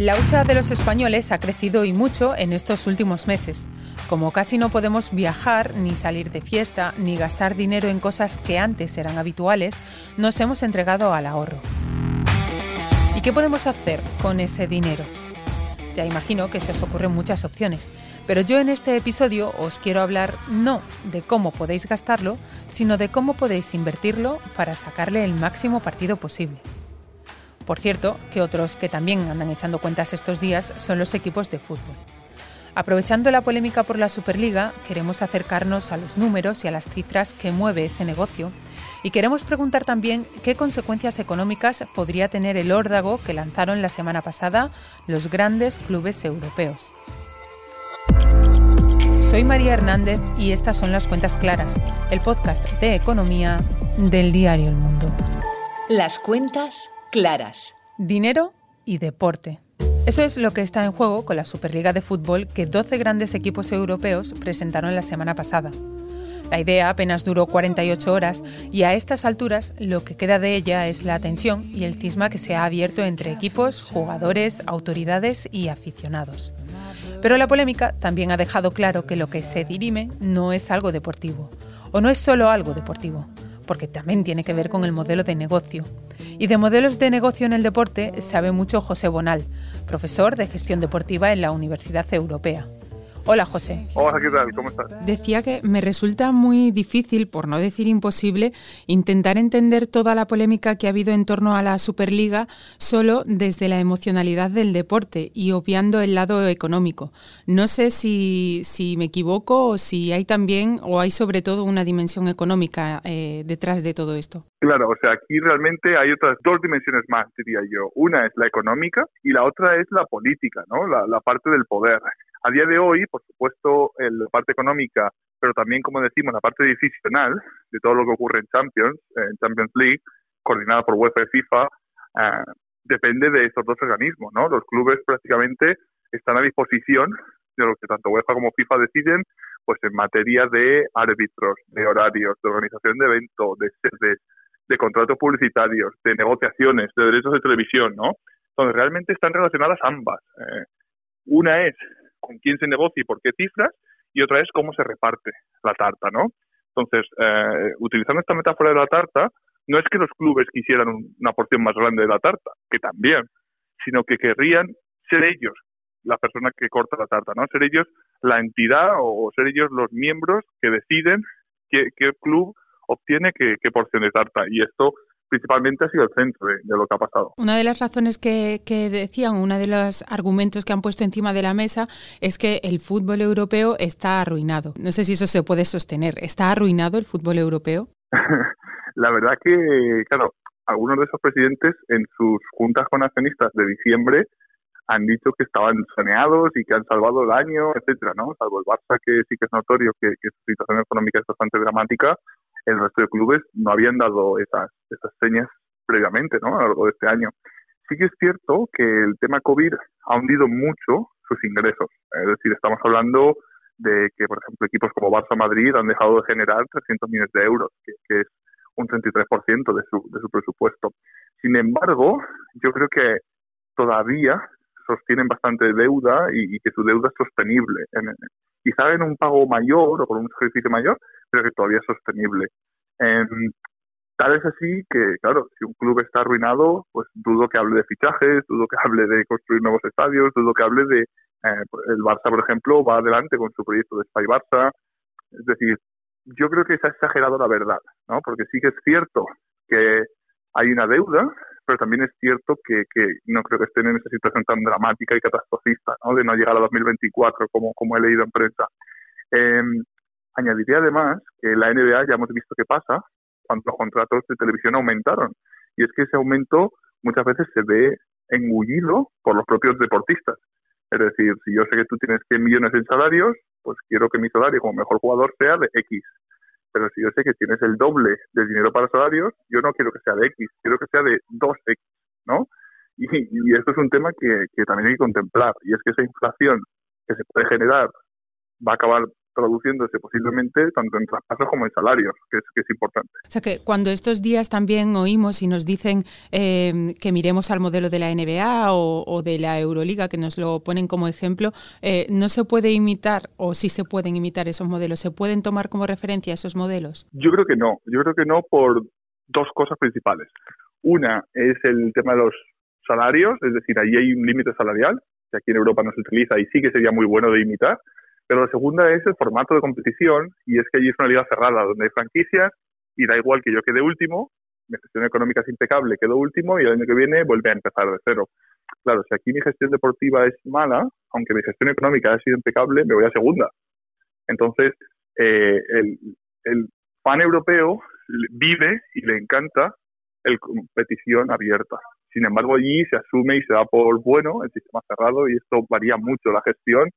La hucha de los españoles ha crecido y mucho en estos últimos meses. Como casi no podemos viajar, ni salir de fiesta, ni gastar dinero en cosas que antes eran habituales, nos hemos entregado al ahorro. ¿Y qué podemos hacer con ese dinero? Ya imagino que se os ocurren muchas opciones, pero yo en este episodio os quiero hablar no de cómo podéis gastarlo, sino de cómo podéis invertirlo para sacarle el máximo partido posible. Por cierto, que otros que también andan echando cuentas estos días son los equipos de fútbol. Aprovechando la polémica por la Superliga, queremos acercarnos a los números y a las cifras que mueve ese negocio y queremos preguntar también qué consecuencias económicas podría tener el órdago que lanzaron la semana pasada los grandes clubes europeos. Soy María Hernández y estas son las cuentas claras, el podcast de economía del diario El Mundo. Las cuentas claras. Dinero y deporte. Eso es lo que está en juego con la Superliga de Fútbol que 12 grandes equipos europeos presentaron la semana pasada. La idea apenas duró 48 horas y a estas alturas lo que queda de ella es la tensión y el cisma que se ha abierto entre equipos, jugadores, autoridades y aficionados. Pero la polémica también ha dejado claro que lo que se dirime no es algo deportivo, o no es solo algo deportivo, porque también tiene que ver con el modelo de negocio. Y de modelos de negocio en el deporte sabe mucho José Bonal, profesor de gestión deportiva en la Universidad Europea. Hola José. Hola, ¿qué tal? ¿Cómo estás? Decía que me resulta muy difícil, por no decir imposible, intentar entender toda la polémica que ha habido en torno a la Superliga solo desde la emocionalidad del deporte y obviando el lado económico. No sé si, si me equivoco o si hay también o hay sobre todo una dimensión económica eh, detrás de todo esto. Claro, o sea, aquí realmente hay otras dos dimensiones más, diría yo. Una es la económica y la otra es la política, ¿no? la parte del poder. A día de hoy, por supuesto, la parte económica, pero también, como decimos, la parte decisional de todo lo que ocurre en Champions, en Champions League, coordinada por UEFA y FIFA, eh, depende de estos dos organismos, ¿no? Los clubes prácticamente están a disposición de lo que tanto UEFA como FIFA deciden, pues en materia de árbitros, de horarios, de organización de eventos, de sedes, de contratos publicitarios, de negociaciones, de derechos de televisión, ¿no? Donde realmente están relacionadas ambas. Eh, una es con quién se negocia y por qué cifras, y otra es cómo se reparte la tarta, ¿no? Entonces, eh, utilizando esta metáfora de la tarta, no es que los clubes quisieran una porción más grande de la tarta, que también, sino que querrían ser ellos la persona que corta la tarta, ¿no? Ser ellos la entidad o, ser ellos los miembros que deciden qué, qué club obtiene qué, qué porción de tarta. Y esto principalmente ha sido el centro de, lo que ha pasado. Una de las razones que, decían, uno de los argumentos que han puesto encima de la mesa es que el fútbol europeo está arruinado. No sé si eso se puede sostener. ¿Está arruinado el fútbol europeo? la verdad que, claro, algunos de esos presidentes en sus juntas con accionistas de diciembre han dicho que estaban saneados y que han salvado el año, etcétera, ¿no? Salvo el Barça, que sí que es notorio que, que su situación económica es bastante dramática, el resto de clubes no habían dado esas, esas señas previamente, ¿no? A lo largo de este año. Sí que es cierto que el tema COVID ha hundido mucho sus ingresos. Es decir, estamos hablando de que, por ejemplo, equipos como Barça Madrid han dejado de generar 300 millones de euros, que, es un 33% de su, de su presupuesto. Sin embargo, yo creo que todavía sostienen bastante deuda y, que su deuda es sostenible. En, quizá en un pago mayor o con un ejercicio mayor, pero que todavía es sostenible. Em, tal es así que, claro, si un club está arruinado, pues dudo que hable de fichajes, dudo que hable de construir nuevos estadios, dudo que hable de... Eh, el Barça, por ejemplo, va adelante con su proyecto de Spy Barça. Es decir, yo creo que se ha exagerado la verdad, ¿no? Porque sí que es cierto que hay una deuda, pero también es cierto que, que no creo que estén en esa situación tan dramática y catastrofista, ¿no? De no llegar a 2024, como, como he leído en prensa. Eh, añadiría además que la NBA ya hemos visto qué pasa cuando los contratos de televisión aumentaron. Y es que ese aumento muchas veces se ve engullido por los propios deportistas. Es decir, si yo sé que tú tienes 100 millones en salarios, pues quiero que mi salario como mejor jugador sea de X pero si yo sé que tienes el doble de dinero para salarios, yo no quiero que sea de X, quiero que sea de 2X, ¿no? Y, y esto es un tema que, que también hay que contemplar, y es que esa inflación que se puede generar va a acabar traduciéndose posiblemente tanto en traspasos como en salarios, que es, que es importante. O sea que cuando estos días también oímos y nos dicen eh, que miremos al modelo de la NBA o, de la Euroliga, que nos lo ponen como ejemplo, eh, ¿no se puede imitar o sí se pueden imitar esos modelos? ¿Se pueden tomar como referencia esos modelos? Yo creo que no, yo creo que no por dos cosas principales. Una es el tema de los salarios, es decir, ahí hay un límite salarial, que aquí en Europa no se utiliza y sí que sería muy bueno de imitar. Pero la segunda es el formato de competición y es que allí es una liga cerrada donde hay franquicias y da igual que yo quede último, mi gestión económica es impecable, quedo último y el año que viene vuelve a empezar de cero. Claro, si aquí mi gestión deportiva es mala, aunque mi gestión económica ha sido impecable, me voy a segunda. Entonces, eh, el, el europeo vive y le encanta el competición abierta. Sin embargo, allí se asume y se da por bueno el sistema cerrado y esto varía mucho la gestión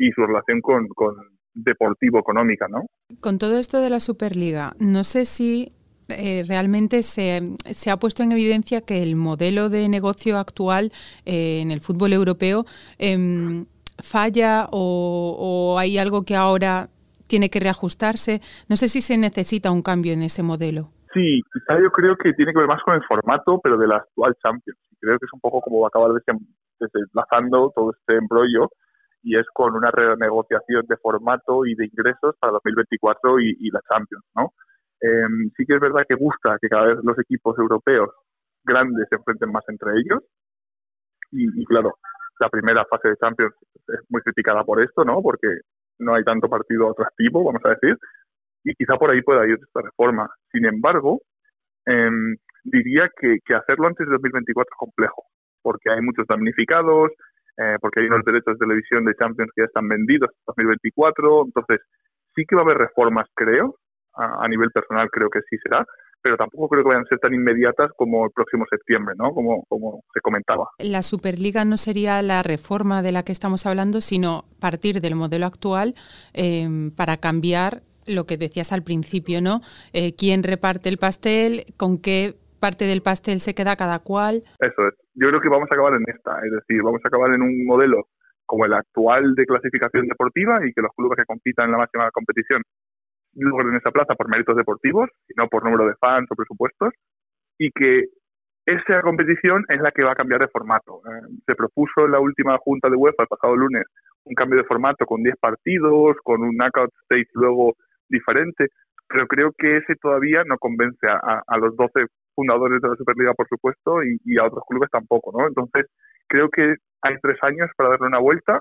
y su relación con, deportivo-económica, ¿no? Con todo esto de la Superliga, no sé si eh, realmente se, se, ha puesto en evidencia que el modelo de negocio actual eh, en el fútbol europeo em, falla o, o, hay algo que ahora tiene que reajustarse. No sé si se necesita un cambio en ese modelo. Sí, quizá yo creo que tiene que ver más con el formato, pero de la actual Champions. Creo que es un poco como va a acabar desenlazando todo este embrollo y es con una renegociación de formato y de ingresos para 2024 y, y la Champions, ¿no? Em, sí que es verdad que gusta que cada vez los equipos europeos grandes se enfrenten más entre ellos y, y claro, la primera fase de Champions es muy criticada por esto, ¿no? Porque no hay tanto partido atractivo, vamos a decir, y quizá por ahí pueda ir esta reforma. Sin embargo, em, diría que, que hacerlo antes de 2024 es complejo, porque hay muchos damnificados, eh, porque hay unos derechos de televisión de Champions que ya están vendidos hasta 2024. Entonces, sí que va a haber reformas, creo. A, nivel personal creo que sí será, pero tampoco creo que vayan a ser tan inmediatas como el próximo septiembre, ¿no? Como, como se comentaba. La Superliga no sería la reforma de la que estamos hablando, sino partir del modelo actual eh, para cambiar lo que decías al principio, ¿no? Eh, ¿Quién reparte el pastel? ¿Con qué parte del pastel se queda cada cual? Eso es yo creo que vamos a acabar en esta, es decir, vamos a acabar en un modelo como el actual de clasificación deportiva y que los clubes que compitan en la máxima competición logren esa plaza por méritos deportivos y no por número de fans o presupuestos y que esa competición es la que va a cambiar de formato. Eh, se propuso en la última junta de UEFA el pasado lunes un cambio de formato con 10 partidos, con un knockout stage luego diferente, pero creo que ese todavía no convence a, los 12 fundadores de la Superliga, por supuesto, y, a otros clubes tampoco, ¿no? Entonces, creo que hay tres años para darle una vuelta.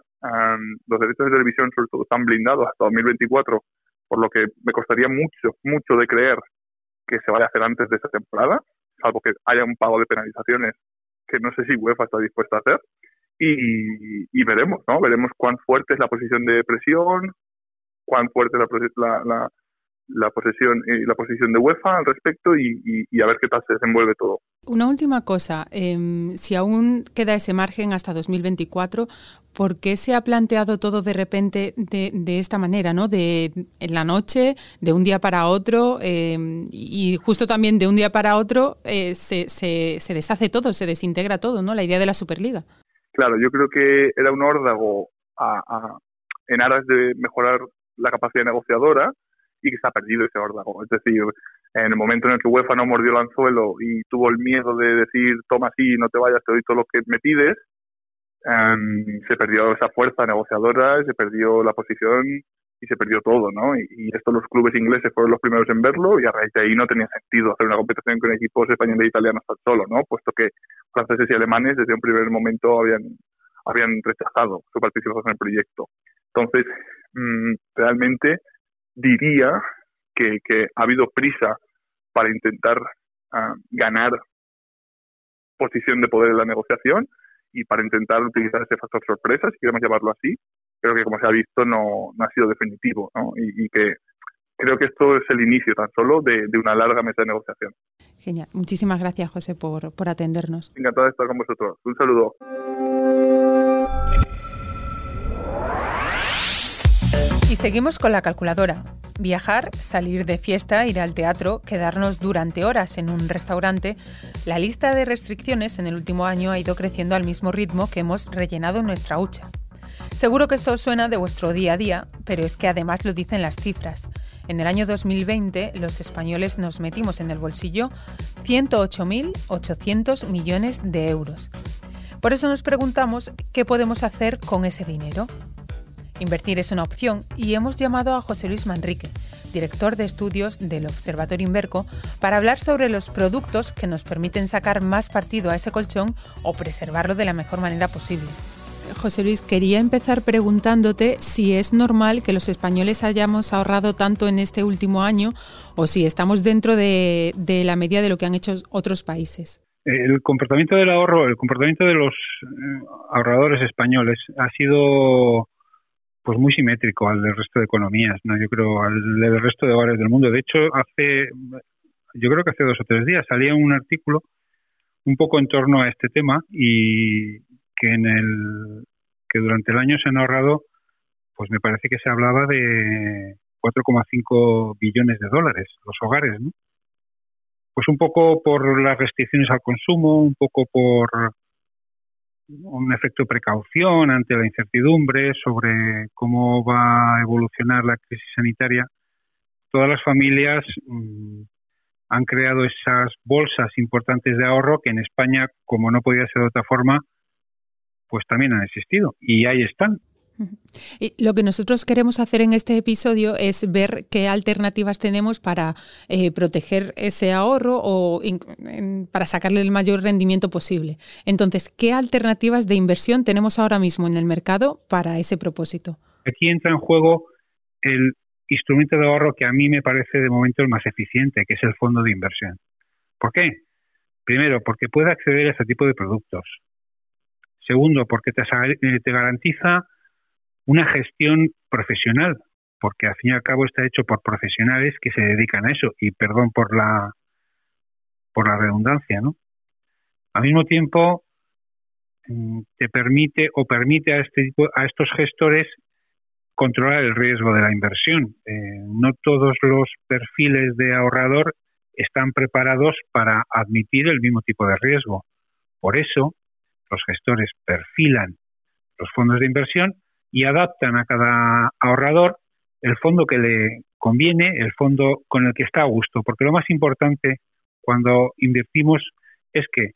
los derechos de televisión, sobre todo, están blindados hasta 2024, por lo que me costaría mucho, mucho de creer que se vaya a hacer antes de esa temporada, salvo que haya un pago de penalizaciones que no sé si UEFA está dispuesta a hacer. Y, veremos, ¿no? Veremos cuán fuerte es la posición de presión, cuán fuerte es la, la, la posesión y la posición de UEFA al respecto y, a ver qué tal se desenvuelve todo. Una última cosa, em, si aún queda ese margen hasta 2024, ¿por qué se ha planteado todo de repente de, esta manera, ¿no? De en la noche, de un día para otro em, y justo también de un día para otro eh, se, se, deshace todo, se desintegra todo, ¿no? La idea de la Superliga. Claro, yo creo que era un órdago en aras de mejorar la capacidad negociadora y que se ha perdido ese órdago. Es decir, en el momento en el que UEFA no mordió el anzuelo y tuvo el miedo de decir, toma así, no te vayas, te doy todo lo que me pides, em, se perdió esa fuerza negociadora, se perdió la posición y se perdió todo, ¿no? Y, esto los clubes ingleses fueron los primeros en verlo y a raíz de ahí no tenía sentido hacer una competición con equipos españoles e italianos tan solo, ¿no? Puesto que franceses y alemanes desde un primer momento habían habían rechazado su participación en el proyecto. Entonces, mm, realmente diría que, ha habido prisa para intentar ah, ganar posición de poder en la negociación y para intentar utilizar ese factor sorpresa, si queremos llamarlo así, pero que como se ha visto no, no ha sido definitivo y, que creo que esto es el inicio tan solo de, una larga mesa de negociación. Genial. Muchísimas gracias, José, por, por atendernos. Encantado de estar con vosotros. Un saludo. Y seguimos con la calculadora. Viajar, salir de fiesta, ir al teatro, quedarnos durante horas en un restaurante. La lista de restricciones en el último año ha ido creciendo al mismo ritmo que hemos rellenado nuestra hucha. Seguro que esto suena de vuestro día a día, pero es que además lo dicen las cifras. En el año 2020 los españoles nos metimos en el bolsillo 108.800 millones de euros. Por eso nos preguntamos qué podemos hacer con ese dinero. Invertir es una opción y hemos llamado a José Luis Manrique, director de estudios del Observatorio Inverco, para hablar sobre los productos que nos permiten sacar más partido a ese colchón o preservarlo de la mejor manera posible. José Luis, quería empezar preguntándote si es normal que los españoles hayamos ahorrado tanto en este último año o si estamos dentro de, la media de lo que han hecho otros países. El comportamiento del ahorro, el comportamiento de los eh, ahorradores españoles ha sido pues muy simétrico al del resto de economías, no yo creo al del resto de hogares del mundo. De hecho, hace yo creo que hace dos o tres días salía un artículo un poco en torno a este tema y que en el que durante el año se han ahorrado, pues me parece que se hablaba de 4,5 billones de dólares los hogares, ¿no? Pues un poco por las restricciones al consumo, un poco por un efecto de precaución ante la incertidumbre sobre cómo va a evolucionar la crisis sanitaria, todas las familias mm, han creado esas bolsas importantes de ahorro que en España, como no podía ser de otra forma, pues también han existido y ahí están. Y lo que nosotros queremos hacer en este episodio es ver qué alternativas tenemos para eh, proteger ese ahorro o para sacarle el mayor rendimiento posible. Entonces, ¿qué alternativas de inversión tenemos ahora mismo en el mercado para ese propósito? Aquí entra en juego el instrumento de ahorro que a mí me parece de momento el más eficiente, que es el fondo de inversión. ¿Por qué? Primero, porque puede acceder a este tipo de productos. Segundo, porque te, eh, te garantiza una gestión profesional, porque al fin y al cabo está hecho por profesionales que se dedican a eso, y perdón por la por la redundancia, ¿no? Al mismo tiempo mm, te permite o permite a este tipo, a estos gestores controlar el riesgo de la inversión. Eh, no todos los perfiles de ahorrador están preparados para admitir el mismo tipo de riesgo. Por eso, los gestores perfilan los fondos de inversión y adaptan a cada ahorrador el fondo que le conviene, el fondo con el que está a gusto, porque lo más importante cuando invertimos es que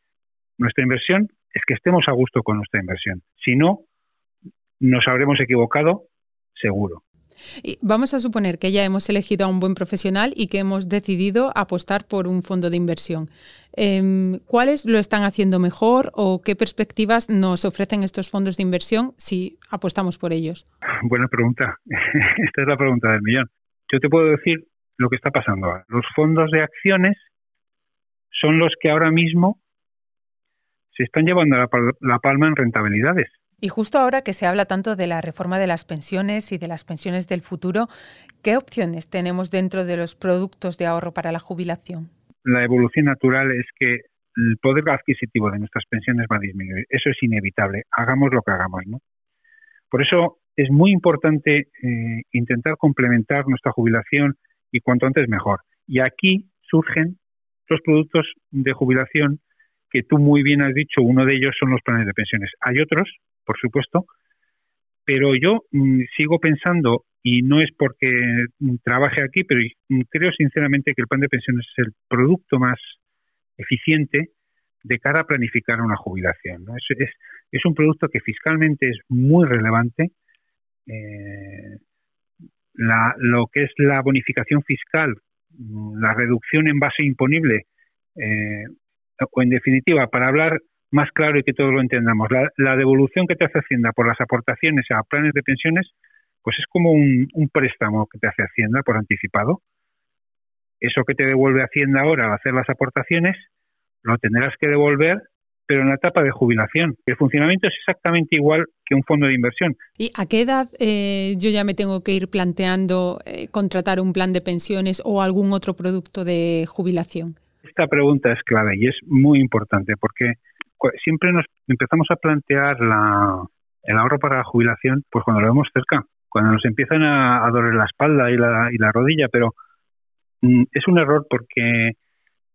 nuestra inversión es que estemos a gusto con nuestra inversión. Si no, nos habremos equivocado seguro. Vamos a suponer que ya hemos elegido a un buen profesional y que hemos decidido apostar por un fondo de inversión. Em, ¿Cuáles lo están haciendo mejor o qué perspectivas nos ofrecen estos fondos de inversión si apostamos por ellos? Buena pregunta. Esta es la pregunta del millón. Yo te puedo decir lo que está pasando ahora. Los fondos de acciones son los que ahora mismo se están llevando la palma en rentabilidades. Y justo ahora que se habla tanto de la reforma de las pensiones y de las pensiones del futuro, ¿qué opciones tenemos dentro de los productos de ahorro para la jubilación? La evolución natural es que el poder adquisitivo de nuestras pensiones va a disminuir. Eso es inevitable, hagamos lo que hagamos. ¿no? Por eso es muy importante eh, intentar complementar nuestra jubilación y cuanto antes mejor. Y aquí surgen los productos de jubilación que tú muy bien has dicho, uno de ellos son los planes de pensiones. Hay otros por supuesto, pero yo mm, sigo pensando, y no es porque mm, trabaje aquí, pero mm, creo sinceramente que el plan de pensiones es el producto más eficiente de cara a planificar una jubilación. ¿no? Es, es, es, un producto que fiscalmente es muy relevante. Eh, la, lo que es la bonificación fiscal, la reducción en base imponible, eh, o en definitiva, para hablar más claro y que todos lo entendamos. La, devolución que te hace Hacienda por las aportaciones a planes de pensiones, pues es como un, préstamo que te hace Hacienda por anticipado. Eso que te devuelve Hacienda ahora al hacer las aportaciones, lo tendrás que devolver, pero en la etapa de jubilación. El funcionamiento es exactamente igual que un fondo de inversión. ¿Y a qué edad eh, yo ya me tengo que ir planteando eh, contratar un plan de pensiones o algún otro producto de jubilación? Esta pregunta es clave y es muy importante porque siempre nos empezamos a plantear la, el ahorro para la jubilación pues cuando lo vemos cerca, cuando nos empiezan a, doler la espalda y la, y la rodilla, pero mm, es un error porque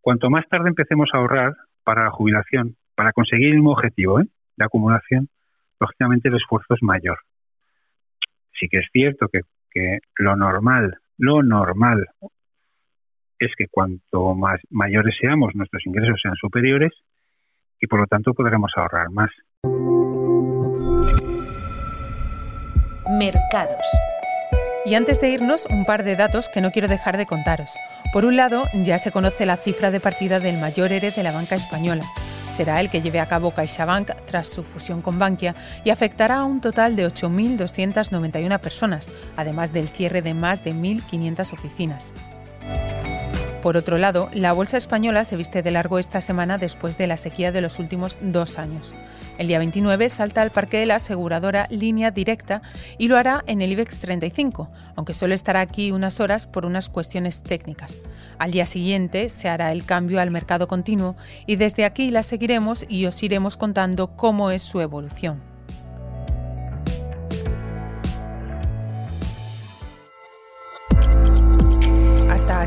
cuanto más tarde empecemos a ahorrar para la jubilación, para conseguir el mismo objetivo ¿eh? de acumulación, lógicamente el esfuerzo es mayor. Sí que es cierto que, que lo normal, lo normal es que cuanto más mayores seamos, nuestros ingresos sean superiores y por lo tanto podremos ahorrar más. Mercados. Y antes de irnos, un par de datos que no quiero dejar de contaros. Por un lado, ya se conoce la cifra de partida del mayor ERE de la banca española. Será el que lleve a cabo CaixaBank tras su fusión con Bankia y afectará a un total de 8.291 personas, además del cierre de más de 1.500 oficinas. Por otro lado, la bolsa española se viste de largo esta semana después de la sequía de los últimos dos años. El día 29 salta al parque de la aseguradora Línea Directa y lo hará en el IBEX 35, aunque solo estará aquí unas horas por unas cuestiones técnicas. Al día siguiente se hará el cambio al mercado continuo y desde aquí la seguiremos y os iremos contando cómo es su evolución.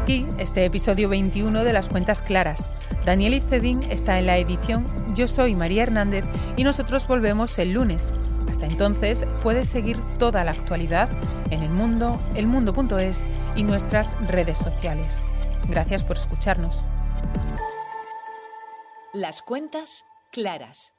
Aquí este episodio 21 de las cuentas claras. Daniel Icedín está en la edición, yo soy María Hernández y nosotros volvemos el lunes. Hasta entonces puedes seguir toda la actualidad en el mundo, elmundo.es y nuestras redes sociales. Gracias por escucharnos. Las cuentas claras.